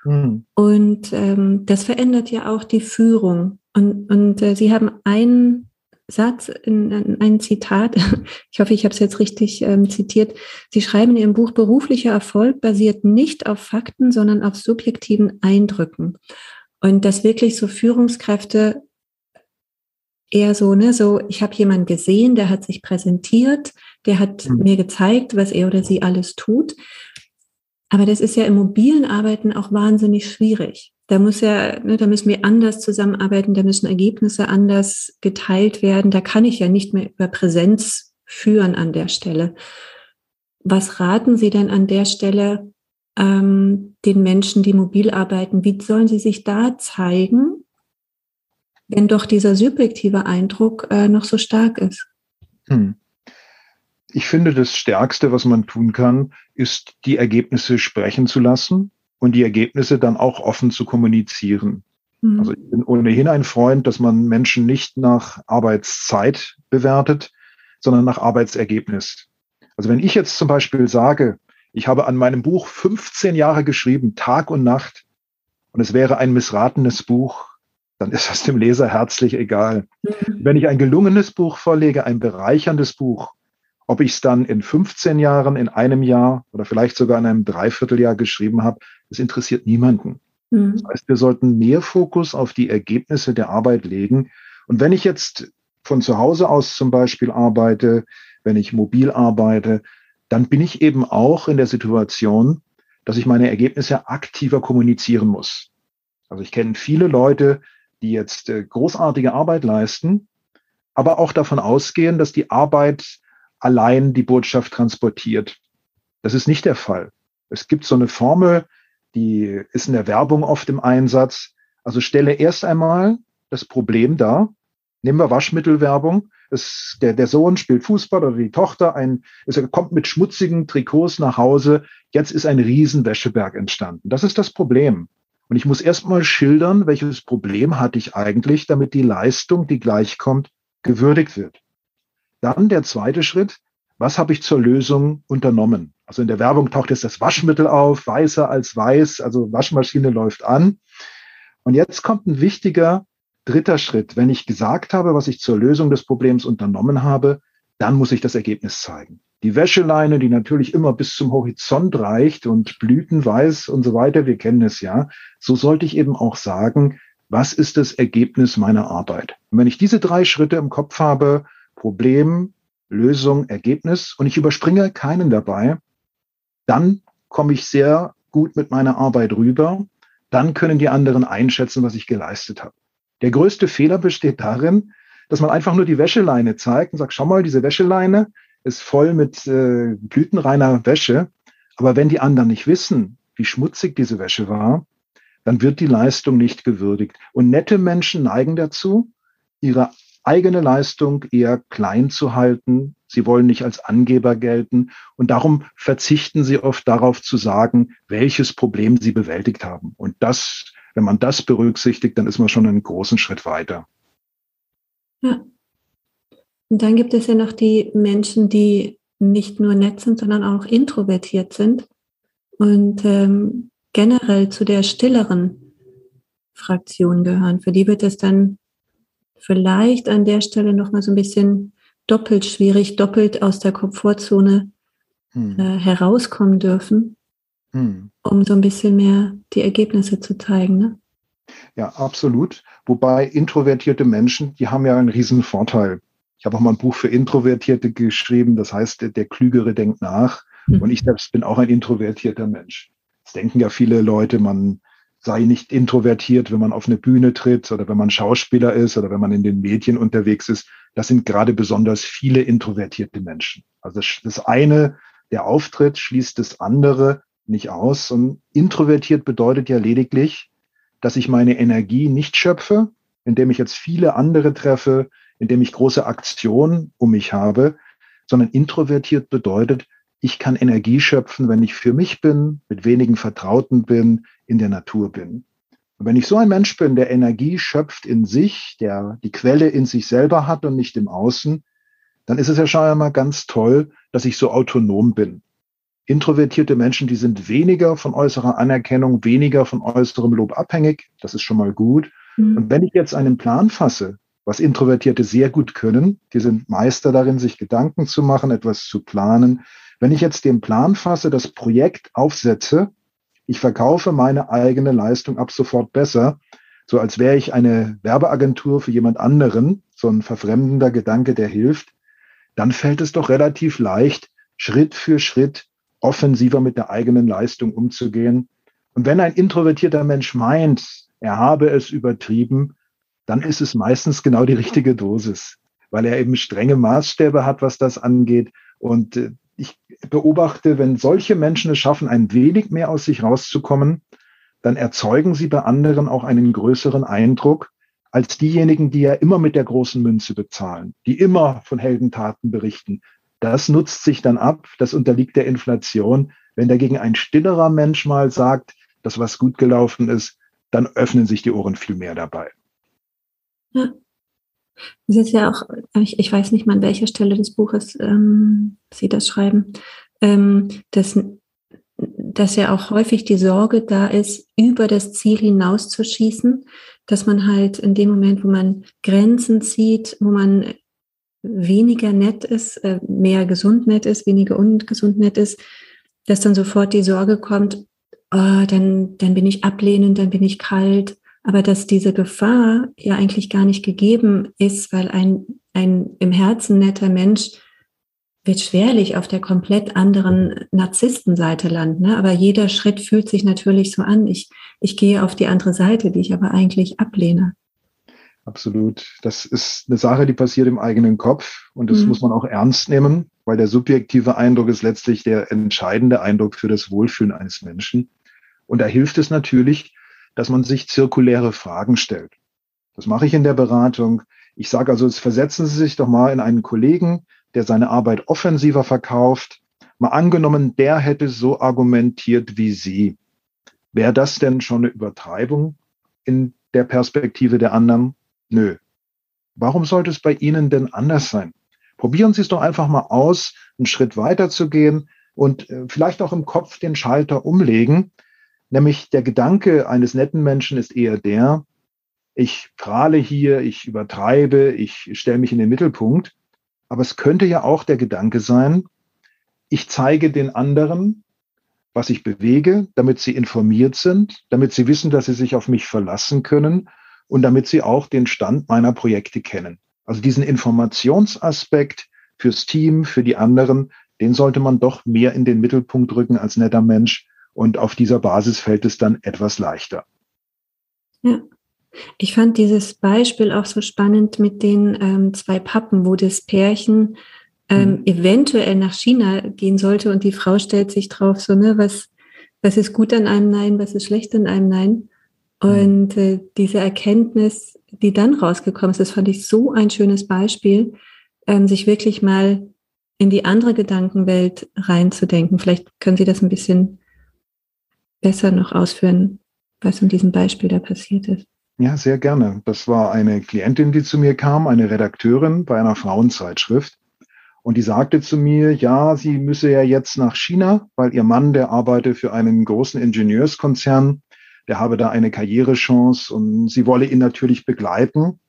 Mhm. Und ähm, das verändert ja auch die Führung. Und, und äh, Sie haben einen Satz, in, in, ein Zitat, ich hoffe, ich habe es jetzt richtig ähm, zitiert. Sie schreiben in Ihrem Buch, beruflicher Erfolg basiert nicht auf Fakten, sondern auf subjektiven Eindrücken. Und dass wirklich so Führungskräfte eher so, ne, so, ich habe jemanden gesehen, der hat sich präsentiert, der hat mhm. mir gezeigt, was er oder sie alles tut. Aber das ist ja im mobilen Arbeiten auch wahnsinnig schwierig. Da muss ja, ne, da müssen wir anders zusammenarbeiten, da müssen Ergebnisse anders geteilt werden. Da kann ich ja nicht mehr über Präsenz führen an der Stelle. Was raten Sie denn an der Stelle ähm, den Menschen, die mobil arbeiten? Wie sollen sie sich da zeigen, wenn doch dieser subjektive Eindruck äh, noch so stark ist? Hm. Ich finde, das Stärkste, was man tun kann, ist, die Ergebnisse sprechen zu lassen und die Ergebnisse dann auch offen zu kommunizieren. Mhm. Also ich bin ohnehin ein Freund, dass man Menschen nicht nach Arbeitszeit bewertet, sondern nach Arbeitsergebnis. Also wenn ich jetzt zum Beispiel sage, ich habe an meinem Buch 15 Jahre geschrieben, Tag und Nacht, und es wäre ein missratenes Buch, dann ist das dem Leser herzlich egal. Mhm. Wenn ich ein gelungenes Buch vorlege, ein bereicherndes Buch, ob ich es dann in 15 Jahren, in einem Jahr oder vielleicht sogar in einem Dreivierteljahr geschrieben habe, das interessiert niemanden. Mhm. Das heißt, wir sollten mehr Fokus auf die Ergebnisse der Arbeit legen. Und wenn ich jetzt von zu Hause aus zum Beispiel arbeite, wenn ich mobil arbeite, dann bin ich eben auch in der Situation, dass ich meine Ergebnisse aktiver kommunizieren muss. Also ich kenne viele Leute, die jetzt äh, großartige Arbeit leisten, aber auch davon ausgehen, dass die Arbeit allein die Botschaft transportiert. Das ist nicht der Fall. Es gibt so eine Formel, die ist in der Werbung oft im Einsatz. Also stelle erst einmal das Problem dar. Nehmen wir Waschmittelwerbung. Es, der, der Sohn spielt Fußball oder die Tochter, ein, es kommt mit schmutzigen Trikots nach Hause. Jetzt ist ein Riesenwäscheberg entstanden. Das ist das Problem. Und ich muss erstmal schildern, welches Problem hatte ich eigentlich, damit die Leistung, die gleichkommt, gewürdigt wird. Dann der zweite Schritt. Was habe ich zur Lösung unternommen? Also in der Werbung taucht jetzt das Waschmittel auf, weißer als weiß, also Waschmaschine läuft an. Und jetzt kommt ein wichtiger Dritter Schritt, wenn ich gesagt habe, was ich zur Lösung des Problems unternommen habe, dann muss ich das Ergebnis zeigen. Die Wäscheleine, die natürlich immer bis zum Horizont reicht und blütenweiß und so weiter, wir kennen es ja, so sollte ich eben auch sagen, was ist das Ergebnis meiner Arbeit? Und wenn ich diese drei Schritte im Kopf habe, Problem, Lösung, Ergebnis, und ich überspringe keinen dabei, dann komme ich sehr gut mit meiner Arbeit rüber. Dann können die anderen einschätzen, was ich geleistet habe. Der größte Fehler besteht darin, dass man einfach nur die Wäscheleine zeigt und sagt, schau mal, diese Wäscheleine ist voll mit äh, blütenreiner Wäsche. Aber wenn die anderen nicht wissen, wie schmutzig diese Wäsche war, dann wird die Leistung nicht gewürdigt. Und nette Menschen neigen dazu, ihre eigene Leistung eher klein zu halten. Sie wollen nicht als Angeber gelten. Und darum verzichten sie oft darauf zu sagen, welches Problem sie bewältigt haben. Und das wenn man das berücksichtigt, dann ist man schon einen großen Schritt weiter. Ja. Und dann gibt es ja noch die Menschen, die nicht nur nett sind, sondern auch introvertiert sind und ähm, generell zu der stilleren Fraktion gehören. Für die wird es dann vielleicht an der Stelle nochmal so ein bisschen doppelt schwierig, doppelt aus der Komfortzone hm. äh, herauskommen dürfen, hm. um so ein bisschen mehr die Ergebnisse zu zeigen. Ne? Ja, absolut. Wobei introvertierte Menschen, die haben ja einen riesen Vorteil. Ich habe auch mal ein Buch für Introvertierte geschrieben, das heißt, der, der Klügere denkt nach. Hm. Und ich selbst bin auch ein introvertierter Mensch. Es denken ja viele Leute, man sei nicht introvertiert, wenn man auf eine Bühne tritt oder wenn man Schauspieler ist oder wenn man in den Medien unterwegs ist. Das sind gerade besonders viele introvertierte Menschen. Also das eine, der Auftritt schließt das andere nicht aus. Und introvertiert bedeutet ja lediglich, dass ich meine Energie nicht schöpfe, indem ich jetzt viele andere treffe, indem ich große Aktionen um mich habe, sondern introvertiert bedeutet, ich kann Energie schöpfen, wenn ich für mich bin, mit wenigen Vertrauten bin, in der Natur bin. Und wenn ich so ein Mensch bin, der Energie schöpft in sich, der die Quelle in sich selber hat und nicht im Außen, dann ist es ja schon einmal ganz toll, dass ich so autonom bin. Introvertierte Menschen, die sind weniger von äußerer Anerkennung, weniger von äußerem Lob abhängig. Das ist schon mal gut. Mhm. Und wenn ich jetzt einen Plan fasse, was Introvertierte sehr gut können, die sind Meister darin, sich Gedanken zu machen, etwas zu planen, wenn ich jetzt den Plan fasse, das Projekt aufsetze, ich verkaufe meine eigene Leistung ab sofort besser, so als wäre ich eine Werbeagentur für jemand anderen, so ein verfremdender Gedanke, der hilft, dann fällt es doch relativ leicht, Schritt für Schritt offensiver mit der eigenen Leistung umzugehen. Und wenn ein introvertierter Mensch meint, er habe es übertrieben, dann ist es meistens genau die richtige Dosis, weil er eben strenge Maßstäbe hat, was das angeht. Und äh, ich beobachte, wenn solche Menschen es schaffen, ein wenig mehr aus sich rauszukommen, dann erzeugen sie bei anderen auch einen größeren Eindruck als diejenigen, die ja immer mit der großen Münze bezahlen, die immer von Heldentaten berichten. Das nutzt sich dann ab, das unterliegt der Inflation. Wenn dagegen ein stillerer Mensch mal sagt, dass was gut gelaufen ist, dann öffnen sich die Ohren viel mehr dabei. Ja, es ist ja auch, ich, ich weiß nicht mal an welcher Stelle des Buches ähm, Sie das schreiben, ähm, dass, dass ja auch häufig die Sorge da ist, über das Ziel hinauszuschießen, dass man halt in dem Moment, wo man Grenzen zieht, wo man weniger nett ist, äh, mehr gesund nett ist, weniger ungesund nett ist, dass dann sofort die Sorge kommt, oh, dann, dann bin ich ablehnend, dann bin ich kalt, aber dass diese Gefahr ja eigentlich gar nicht gegeben ist, weil ein, ein im Herzen netter Mensch wird schwerlich auf der komplett anderen Narzisstenseite landen. Ne? Aber jeder Schritt fühlt sich natürlich so an. Ich, ich gehe auf die andere Seite, die ich aber eigentlich ablehne. Absolut. Das ist eine Sache, die passiert im eigenen Kopf und das mhm. muss man auch ernst nehmen, weil der subjektive Eindruck ist letztlich der entscheidende Eindruck für das Wohlfühlen eines Menschen. Und da hilft es natürlich, dass man sich zirkuläre Fragen stellt. Das mache ich in der Beratung. Ich sage also, jetzt versetzen Sie sich doch mal in einen Kollegen, der seine Arbeit offensiver verkauft. Mal angenommen, der hätte so argumentiert wie Sie. Wäre das denn schon eine Übertreibung in der Perspektive der anderen? Nö. Warum sollte es bei Ihnen denn anders sein? Probieren Sie es doch einfach mal aus, einen Schritt weiter zu gehen und äh, vielleicht auch im Kopf den Schalter umlegen Nämlich der Gedanke eines netten Menschen ist eher der, ich prahle hier, ich übertreibe, ich stelle mich in den Mittelpunkt. Aber es könnte ja auch der Gedanke sein, ich zeige den anderen, was ich bewege, damit sie informiert sind, damit sie wissen, dass sie sich auf mich verlassen können und damit sie auch den Stand meiner Projekte kennen. Also diesen Informationsaspekt fürs Team, für die anderen, den sollte man doch mehr in den Mittelpunkt rücken als netter Mensch, und auf dieser Basis fällt es dann etwas leichter. Ja. Ich fand dieses Beispiel auch so spannend mit den ähm, zwei Pappen, wo das Pärchen ähm, mhm. eventuell nach China gehen sollte und die Frau stellt sich drauf, so, ne, was, was ist gut an einem Nein, was ist schlecht an einem Nein. Mhm. Und äh, diese Erkenntnis, die dann rausgekommen ist, das fand ich so ein schönes Beispiel, ähm, sich wirklich mal in die andere Gedankenwelt reinzudenken. Vielleicht können Sie das ein bisschen besser noch ausführen, was in diesem Beispiel da passiert ist? Ja, sehr gerne. Das war eine Klientin, die zu mir kam, eine Redakteurin bei einer Frauenzeitschrift. Und die sagte zu mir, ja, sie müsse ja jetzt nach China, weil ihr Mann, der arbeite für einen großen Ingenieurskonzern, der habe da eine Karrierechance und sie wolle ihn natürlich begleiten.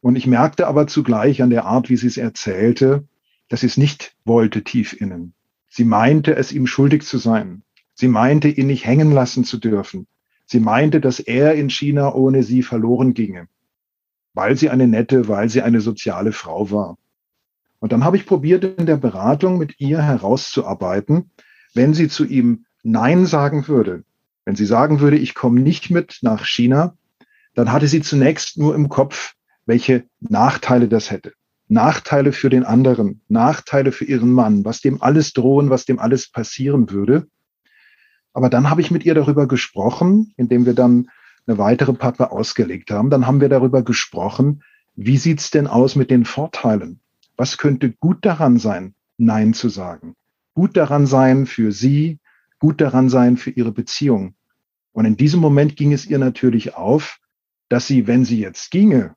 Und ich merkte aber zugleich an der Art, wie sie es erzählte, dass sie es nicht wollte tief innen. Sie meinte, es ihm schuldig zu sein. Sie meinte, ihn nicht hängen lassen zu dürfen. Sie meinte, dass er in China ohne sie verloren ginge, weil sie eine nette, weil sie eine soziale Frau war. Und dann habe ich probiert, in der Beratung mit ihr herauszuarbeiten, wenn sie zu ihm Nein sagen würde, wenn sie sagen würde, ich komme nicht mit nach China, dann hatte sie zunächst nur im Kopf, welche Nachteile das hätte. Nachteile für den anderen, Nachteile für ihren Mann, was dem alles drohen, was dem alles passieren würde. Aber dann habe ich mit ihr darüber gesprochen, indem wir dann eine weitere Pappe ausgelegt haben. Dann haben wir darüber gesprochen, wie sieht's denn aus mit den Vorteilen? Was könnte gut daran sein, Nein zu sagen? Gut daran sein für sie, gut daran sein für ihre Beziehung. Und in diesem Moment ging es ihr natürlich auf, dass sie, wenn sie jetzt ginge,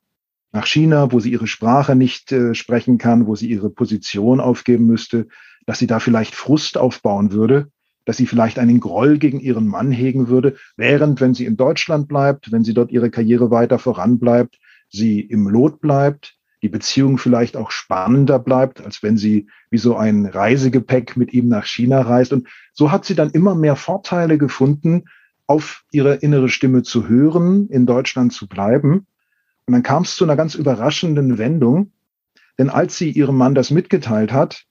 nach China, wo sie ihre Sprache nicht äh, sprechen kann, wo sie ihre Position aufgeben müsste, dass sie da vielleicht Frust aufbauen würde, dass sie vielleicht einen Groll gegen ihren Mann hegen würde, während wenn sie in Deutschland bleibt, wenn sie dort ihre Karriere weiter voranbleibt, sie im Lot bleibt, die Beziehung vielleicht auch spannender bleibt, als wenn sie wie so ein Reisegepäck mit ihm nach China reist. Und so hat sie dann immer mehr Vorteile gefunden, auf ihre innere Stimme zu hören, in Deutschland zu bleiben. Und dann kam es zu einer ganz überraschenden Wendung, denn als sie ihrem Mann das mitgeteilt hat,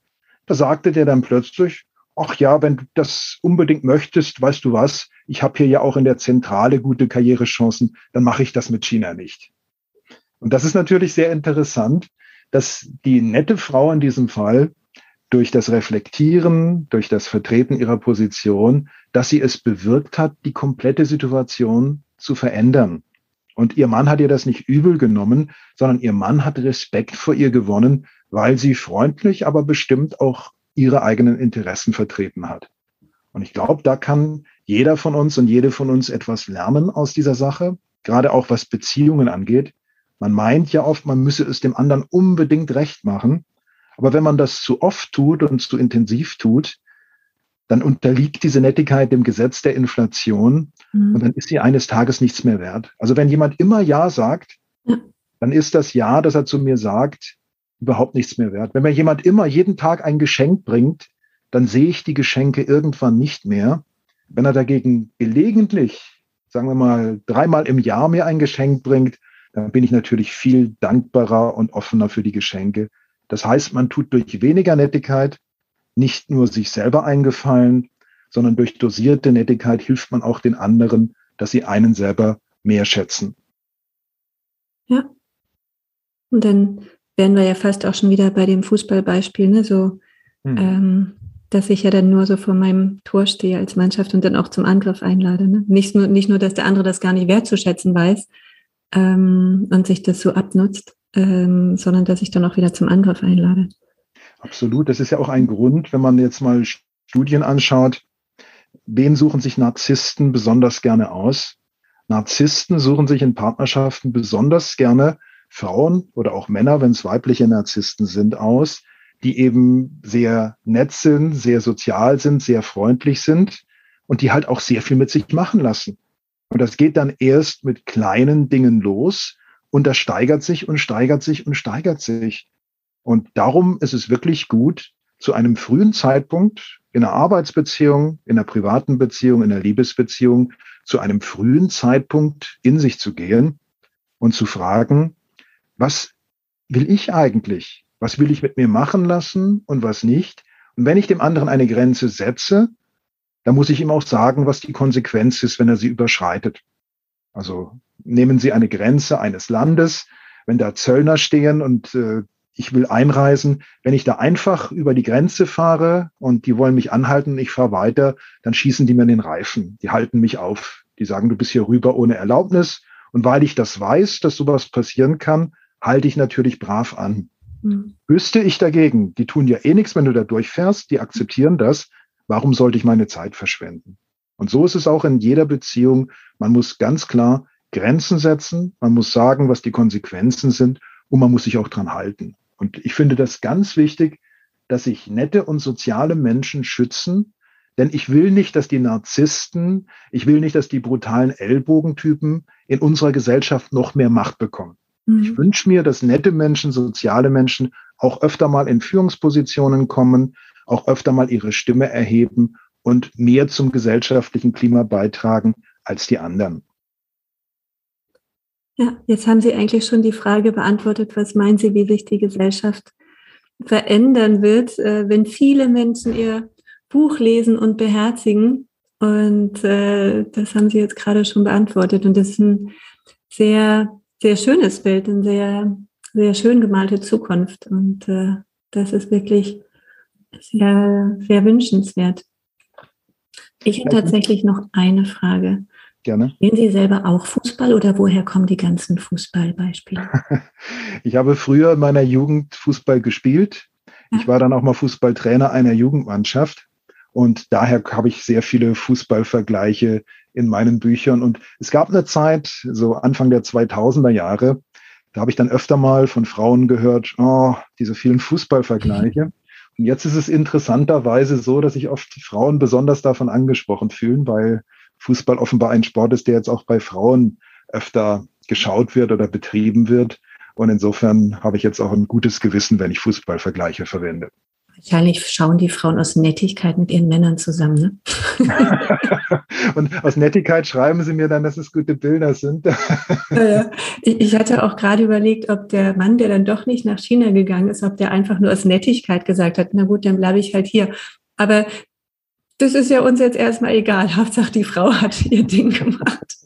da sagte der dann plötzlich, ach ja, wenn du das unbedingt möchtest, weißt du was, ich habe hier ja auch in der Zentrale gute Karrierechancen, dann mache ich das mit China nicht. Und das ist natürlich sehr interessant, dass die nette Frau in diesem Fall durch das Reflektieren, durch das Vertreten ihrer Position, dass sie es bewirkt hat, die komplette Situation zu verändern. Und ihr Mann hat ihr das nicht übel genommen, sondern ihr Mann hat Respekt vor ihr gewonnen, weil sie freundlich, aber bestimmt auch ihre eigenen Interessen vertreten hat. Und ich glaube, da kann jeder von uns und jede von uns etwas lernen aus dieser Sache, gerade auch was Beziehungen angeht. Man meint ja oft, man müsse es dem anderen unbedingt recht machen. Aber wenn man das zu oft tut und zu intensiv tut, dann unterliegt diese Nettigkeit dem Gesetz der Inflation mhm. und dann ist sie eines Tages nichts mehr wert. Also wenn jemand immer Ja sagt, ja. dann ist das Ja, das er zu mir sagt, überhaupt nichts mehr wert. Wenn mir jemand immer jeden Tag ein Geschenk bringt, dann sehe ich die Geschenke irgendwann nicht mehr. Wenn er dagegen gelegentlich, sagen wir mal, dreimal im Jahr mir ein Geschenk bringt, dann bin ich natürlich viel dankbarer und offener für die Geschenke. Das heißt, man tut durch weniger Nettigkeit nicht nur sich selber eingefallen, sondern durch dosierte Nettigkeit hilft man auch den anderen, dass sie einen selber mehr schätzen. Ja. Und dann wären wir ja fast auch schon wieder bei dem Fußballbeispiel, ne? so, hm. ähm, dass ich ja dann nur so vor meinem Tor stehe als Mannschaft und dann auch zum Angriff einlade. Ne? Nicht, nur, nicht nur, dass der andere das gar nicht wertzuschätzen weiß ähm, und sich das so abnutzt, ähm, sondern dass ich dann auch wieder zum Angriff einlade. Absolut. Das ist ja auch ein Grund, wenn man jetzt mal Studien anschaut, wen suchen sich Narzissten besonders gerne aus? Narzissten suchen sich in Partnerschaften besonders gerne Frauen oder auch Männer, wenn es weibliche Narzissten sind, aus, die eben sehr nett sind, sehr sozial sind, sehr freundlich sind und die halt auch sehr viel mit sich machen lassen. Und das geht dann erst mit kleinen Dingen los und das steigert sich und steigert sich und steigert sich. Und darum ist es wirklich gut, zu einem frühen Zeitpunkt in einer Arbeitsbeziehung, in einer privaten Beziehung, in einer Liebesbeziehung, zu einem frühen Zeitpunkt in sich zu gehen und zu fragen, was will ich eigentlich? Was will ich mit mir machen lassen und was nicht? Und wenn ich dem anderen eine Grenze setze, dann muss ich ihm auch sagen, was die Konsequenz ist, wenn er sie überschreitet. Also nehmen Sie eine Grenze eines Landes, wenn da Zöllner stehen und äh, ich will einreisen, wenn ich da einfach über die Grenze fahre und die wollen mich anhalten, ich fahre weiter, dann schießen die mir in den Reifen. Die halten mich auf. Die sagen, du bist hier rüber ohne Erlaubnis. Und weil ich das weiß, dass sowas passieren kann, halte ich natürlich brav an. Mhm. Wüsste ich dagegen, die tun ja eh nichts, wenn du da durchfährst, die akzeptieren das, warum sollte ich meine Zeit verschwenden? Und so ist es auch in jeder Beziehung. Man muss ganz klar Grenzen setzen, man muss sagen, was die Konsequenzen sind und man muss sich auch dran halten. Und ich finde das ganz wichtig, dass sich nette und soziale Menschen schützen, Denn ich will nicht, dass die Narzissten, ich will nicht, dass die brutalen Ellbogentypen in unserer Gesellschaft noch mehr Macht bekommen. Mhm. Ich wünsche mir, dass nette Menschen, soziale Menschen auch öfter mal in Führungspositionen kommen, auch öfter mal ihre Stimme erheben und mehr zum gesellschaftlichen Klima beitragen als die anderen. Ja, jetzt haben Sie eigentlich schon die Frage beantwortet, was meinen Sie, wie sich die Gesellschaft verändern wird, äh, wenn viele Menschen ihr Buch lesen und beherzigen. Und äh, das haben Sie jetzt gerade schon beantwortet. Und das ist ein sehr, sehr schönes Bild, eine sehr, sehr schön gemalte Zukunft. Und äh, das ist wirklich sehr, sehr wünschenswert. Ich habe tatsächlich noch eine Frage. Gerne. Spielen Sie selber auch Fußball oder woher kommen die ganzen Fußballbeispiele? ich habe früher in meiner Jugend Fußball gespielt. Ja. Ich war dann auch mal Fußballtrainer einer Jugendmannschaft. Und daher habe ich sehr viele Fußballvergleiche in meinen Büchern. Und es gab eine Zeit, so Anfang der 2000er Jahre, da habe ich dann öfter mal von Frauen gehört, oh, diese vielen Fußballvergleiche. Und jetzt ist es interessanterweise so, dass sich oft Frauen besonders davon angesprochen fühlen, weil Fußball offenbar ein Sport ist, der jetzt auch bei Frauen öfter geschaut wird oder betrieben wird. Und insofern habe ich jetzt auch ein gutes Gewissen, wenn ich Fußballvergleiche verwende. Wahrscheinlich schauen die Frauen aus Nettigkeit mit ihren Männern zusammen. Ne? und aus Nettigkeit schreiben sie mir dann, dass es gute Bilder sind. ich hatte auch gerade überlegt, ob der Mann, der dann doch nicht nach China gegangen ist, ob der einfach nur aus Nettigkeit gesagt hat, na gut, dann bleibe ich halt hier. Aber das ist ja uns jetzt erstmal egal. Hauptsache, die Frau hat ihr Ding gemacht.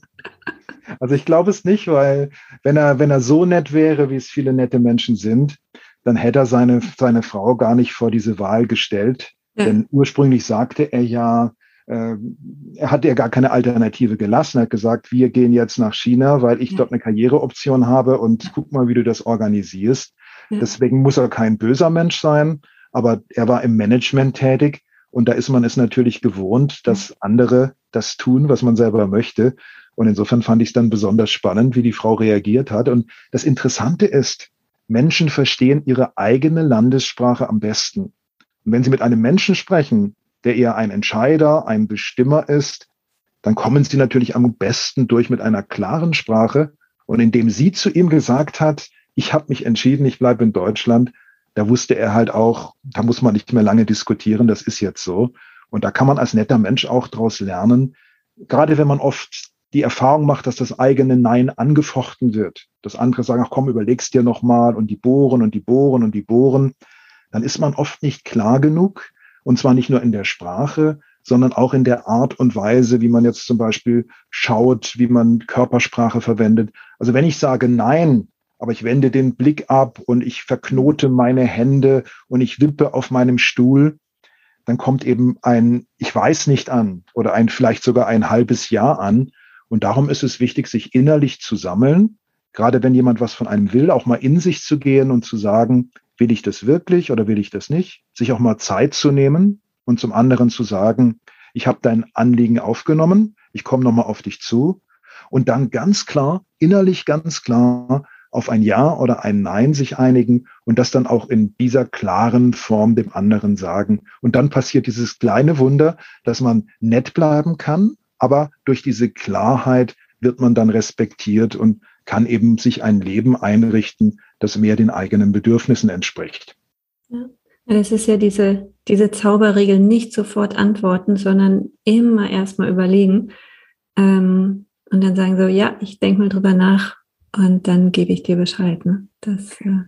Also ich glaube es nicht, weil wenn er, wenn er so nett wäre, wie es viele nette Menschen sind, dann hätte er seine, seine Frau gar nicht vor diese Wahl gestellt. Ja. Denn ursprünglich sagte er ja, äh, er hat ja gar keine Alternative gelassen. Er hat gesagt, wir gehen jetzt nach China, weil ich ja. dort eine Karriereoption habe und guck mal, wie du das organisierst. Ja. Deswegen muss er kein böser Mensch sein, aber er war im Management tätig und da ist man es natürlich gewohnt, dass andere das tun, was man selber möchte. Und insofern fand ich es dann besonders spannend, wie die Frau reagiert hat. Und das Interessante ist, Menschen verstehen ihre eigene Landessprache am besten. Und wenn sie mit einem Menschen sprechen, der eher ein Entscheider, ein Bestimmer ist, dann kommen sie natürlich am besten durch mit einer klaren Sprache. Und indem sie zu ihm gesagt hat, ich habe mich entschieden, ich bleibe in Deutschland, da wusste er halt auch, da muss man nicht mehr lange diskutieren, das ist jetzt so. Und da kann man als netter Mensch auch daraus lernen, gerade wenn man oft die Erfahrung macht, dass das eigene Nein angefochten wird, dass andere sagen, ach komm, überlegst dir nochmal und die bohren und die bohren und die bohren, dann ist man oft nicht klar genug. Und zwar nicht nur in der Sprache, sondern auch in der Art und Weise, wie man jetzt zum Beispiel schaut, wie man Körpersprache verwendet. Also wenn ich sage Nein, aber ich wende den Blick ab und ich verknote meine Hände und ich wippe auf meinem Stuhl, dann kommt eben ein Ich weiß nicht an oder ein vielleicht sogar ein halbes Jahr an. Und darum ist es wichtig, sich innerlich zu sammeln, gerade wenn jemand was von einem will, auch mal in sich zu gehen und zu sagen, will ich das wirklich oder will ich das nicht? Sich auch mal Zeit zu nehmen und zum anderen zu sagen, ich habe dein Anliegen aufgenommen, ich komme nochmal auf dich zu und dann ganz klar, innerlich ganz klar auf ein Ja oder ein Nein sich einigen und das dann auch in dieser klaren Form dem anderen sagen. Und dann passiert dieses kleine Wunder, dass man nett bleiben kann, aber durch diese Klarheit wird man dann respektiert und kann eben sich ein Leben einrichten, das mehr den eigenen Bedürfnissen entspricht. Ja. Es ist ja diese, diese Zauberregel, nicht sofort antworten, sondern immer erstmal überlegen ähm, und dann sagen so, ja, ich denke mal drüber nach, und dann gebe ich dir Bescheid. Ne? Das, äh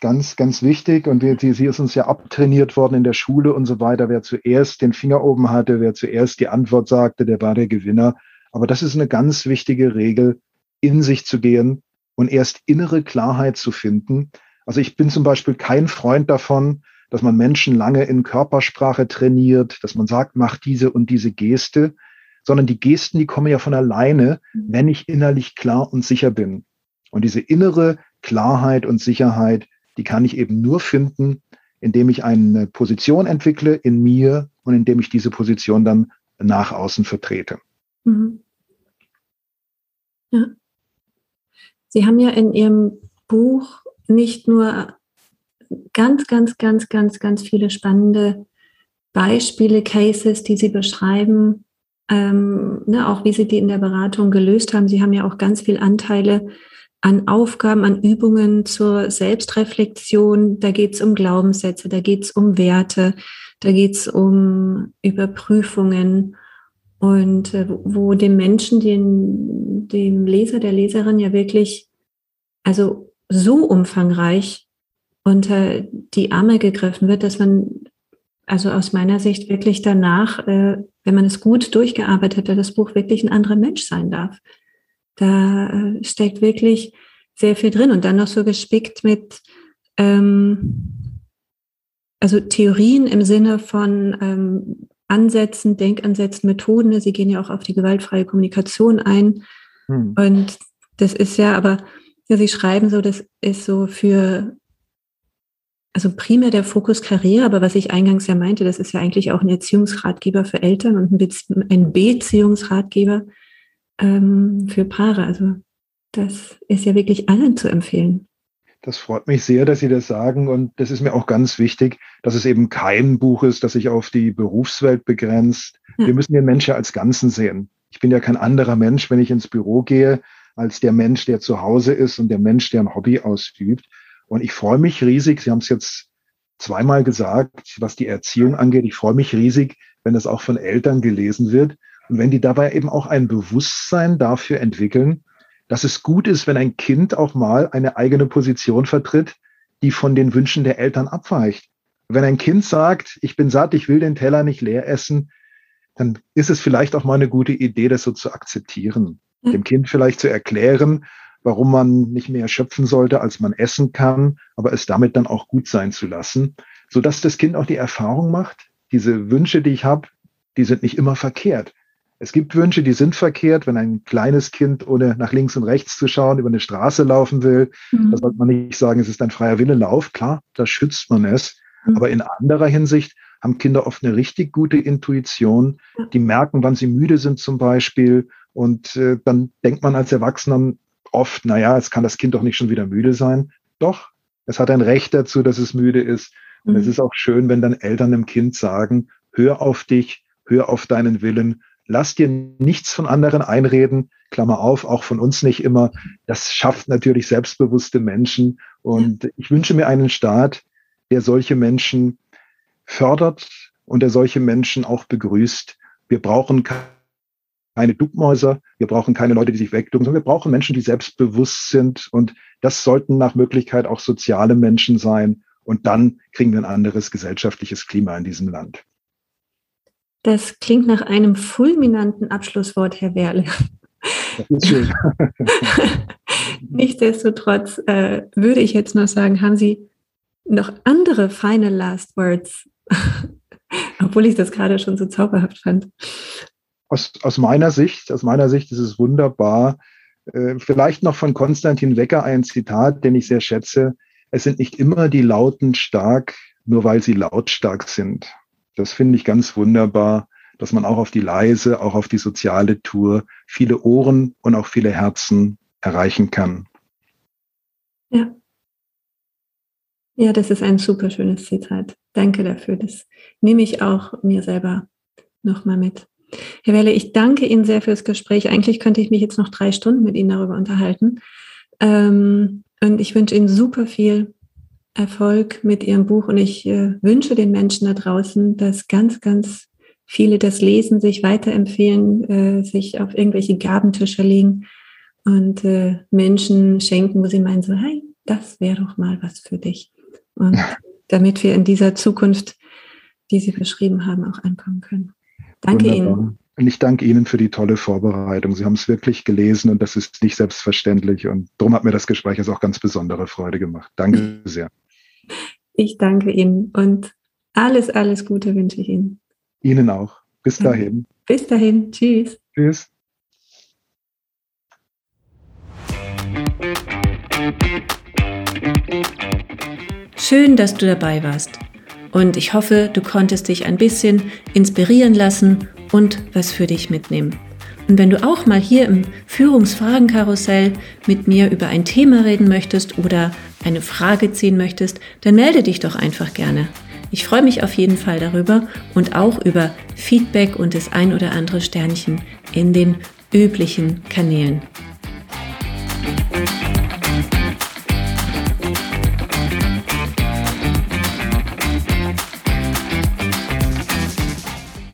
ganz, ganz wichtig. Und wir, sie, ist uns ja abtrainiert worden in der Schule und so weiter. Wer zuerst den Finger oben hatte, wer zuerst die Antwort sagte, der war der Gewinner. Aber das ist eine ganz wichtige Regel, in sich zu gehen und erst innere Klarheit zu finden. Also ich bin zum Beispiel kein Freund davon, dass man Menschen lange in Körpersprache trainiert, dass man sagt, mach diese und diese Geste, sondern die Gesten, die kommen ja von alleine, mhm. wenn ich innerlich klar und sicher bin. Und diese innere Klarheit und Sicherheit, die kann ich eben nur finden, indem ich eine Position entwickle in mir und indem ich diese Position dann nach außen vertrete. Mhm. Ja. Sie haben ja in Ihrem Buch nicht nur ganz, ganz, ganz, ganz, ganz viele spannende Beispiele, Cases, die Sie beschreiben, ähm, ne, auch wie Sie die in der Beratung gelöst haben. Sie haben ja auch ganz viel Anteile an Aufgaben, an Übungen zur Selbstreflexion. Da geht es um Glaubenssätze, da geht es um Werte, da geht es um Überprüfungen und äh, wo dem Menschen, den, dem Leser, der Leserin ja wirklich, also so umfangreich unter die Arme gegriffen wird, dass man also aus meiner Sicht wirklich danach, äh, wenn man es gut durchgearbeitet hat, das Buch wirklich ein anderer Mensch sein darf. Da äh, steckt wirklich sehr viel drin und dann noch so gespickt mit ähm, also Theorien im Sinne von ähm, Ansätzen, Denkansätzen, Methoden. Sie gehen ja auch auf die gewaltfreie Kommunikation ein. Hm. Und das ist ja, aber ja, Sie schreiben so, das ist so für also primär der Fokus Karriere, aber was ich eingangs ja meinte, das ist ja eigentlich auch ein Erziehungsratgeber für Eltern und ein Beziehungsratgeber ähm, für Paare. Also das ist ja wirklich allen zu empfehlen. Das freut mich sehr, dass Sie das sagen. Und das ist mir auch ganz wichtig, dass es eben kein Buch ist, das sich auf die Berufswelt begrenzt. Ja. Wir müssen den Menschen als Ganzen sehen. Ich bin ja kein anderer Mensch, wenn ich ins Büro gehe, als der Mensch, der zu Hause ist und der Mensch, der ein Hobby ausübt. Und ich freue mich riesig, Sie haben es jetzt zweimal gesagt, was die Erziehung angeht. Ich freue mich riesig, wenn das auch von Eltern gelesen wird wenn die dabei eben auch ein Bewusstsein dafür entwickeln, dass es gut ist, wenn ein Kind auch mal eine eigene Position vertritt, die von den Wünschen der Eltern abweicht. Wenn ein Kind sagt, ich bin satt, ich will den Teller nicht leer essen, dann ist es vielleicht auch mal eine gute Idee, das so zu akzeptieren. Mhm. Dem Kind vielleicht zu erklären, warum man nicht mehr schöpfen sollte, als man essen kann, aber es damit dann auch gut sein zu lassen, so dass das Kind auch die Erfahrung macht, diese Wünsche, die ich habe, die sind nicht immer verkehrt. Es gibt Wünsche, die sind verkehrt, wenn ein kleines Kind, ohne nach links und rechts zu schauen, über eine Straße laufen will. Mhm. Da sollte man nicht sagen, es ist ein freier Wille Lauf. Klar, da schützt man es. Mhm. Aber in anderer Hinsicht haben Kinder oft eine richtig gute Intuition. Die merken, wann sie müde sind zum Beispiel. Und äh, dann denkt man als Erwachsener, oft, naja, es kann das Kind doch nicht schon wieder müde sein. Doch, es hat ein Recht dazu, dass es müde ist. Und mhm. es ist auch schön, wenn dann Eltern dem Kind sagen, hör auf dich, hör auf deinen Willen, lass dir nichts von anderen einreden, Klammer auf, auch von uns nicht immer. Das schafft natürlich selbstbewusste Menschen. Und ich wünsche mir einen Staat, der solche Menschen fördert und der solche Menschen auch begrüßt. Wir brauchen keine Duckmäuser, wir brauchen keine Leute, die sich wegducken, sondern wir brauchen Menschen, die selbstbewusst sind und das sollten nach Möglichkeit auch soziale Menschen sein und dann kriegen wir ein anderes gesellschaftliches Klima in diesem Land. Das klingt nach einem fulminanten Abschlusswort, Herr Werle. Das ist schön. Nichtsdestotrotz äh, würde ich jetzt noch sagen, haben Sie noch andere final last words? Obwohl ich das gerade schon so zauberhaft fand aus, aus meiner Sicht, aus meiner Sicht ist es wunderbar. Äh, vielleicht noch von Konstantin Wecker ein Zitat, den ich sehr schätze. Es sind nicht immer die Lauten stark, nur weil sie lautstark sind. Das finde ich ganz wunderbar, dass man auch auf die leise, auch auf die soziale Tour viele Ohren und auch viele Herzen erreichen kann. Ja. Ja, das ist ein super schönes Zitat. Danke dafür. Das nehme ich auch mir selber nochmal mit. Herr Welle, ich danke Ihnen sehr fürs Gespräch. Eigentlich könnte ich mich jetzt noch drei Stunden mit Ihnen darüber unterhalten. Ähm, und ich wünsche Ihnen super viel Erfolg mit Ihrem Buch und ich äh, wünsche den Menschen da draußen, dass ganz, ganz viele das lesen, sich weiterempfehlen, äh, sich auf irgendwelche Gabentische legen und äh, Menschen schenken, wo sie meinen so, hey, das wäre doch mal was für dich. Und damit wir in dieser Zukunft, die Sie beschrieben haben, auch ankommen können. Danke Wunderbar. Ihnen. Und ich danke Ihnen für die tolle Vorbereitung. Sie haben es wirklich gelesen und das ist nicht selbstverständlich. Und darum hat mir das Gespräch jetzt auch ganz besondere Freude gemacht. Danke sehr. Ich danke Ihnen und alles, alles Gute wünsche ich Ihnen. Ihnen auch. Bis dahin. Bis dahin. Tschüss. Tschüss. Schön, dass du dabei warst und ich hoffe, du konntest dich ein bisschen inspirieren lassen und was für dich mitnehmen. Und wenn du auch mal hier im Führungsfragenkarussell mit mir über ein Thema reden möchtest oder eine Frage ziehen möchtest, dann melde dich doch einfach gerne. Ich freue mich auf jeden Fall darüber und auch über Feedback und das ein oder andere Sternchen in den üblichen Kanälen.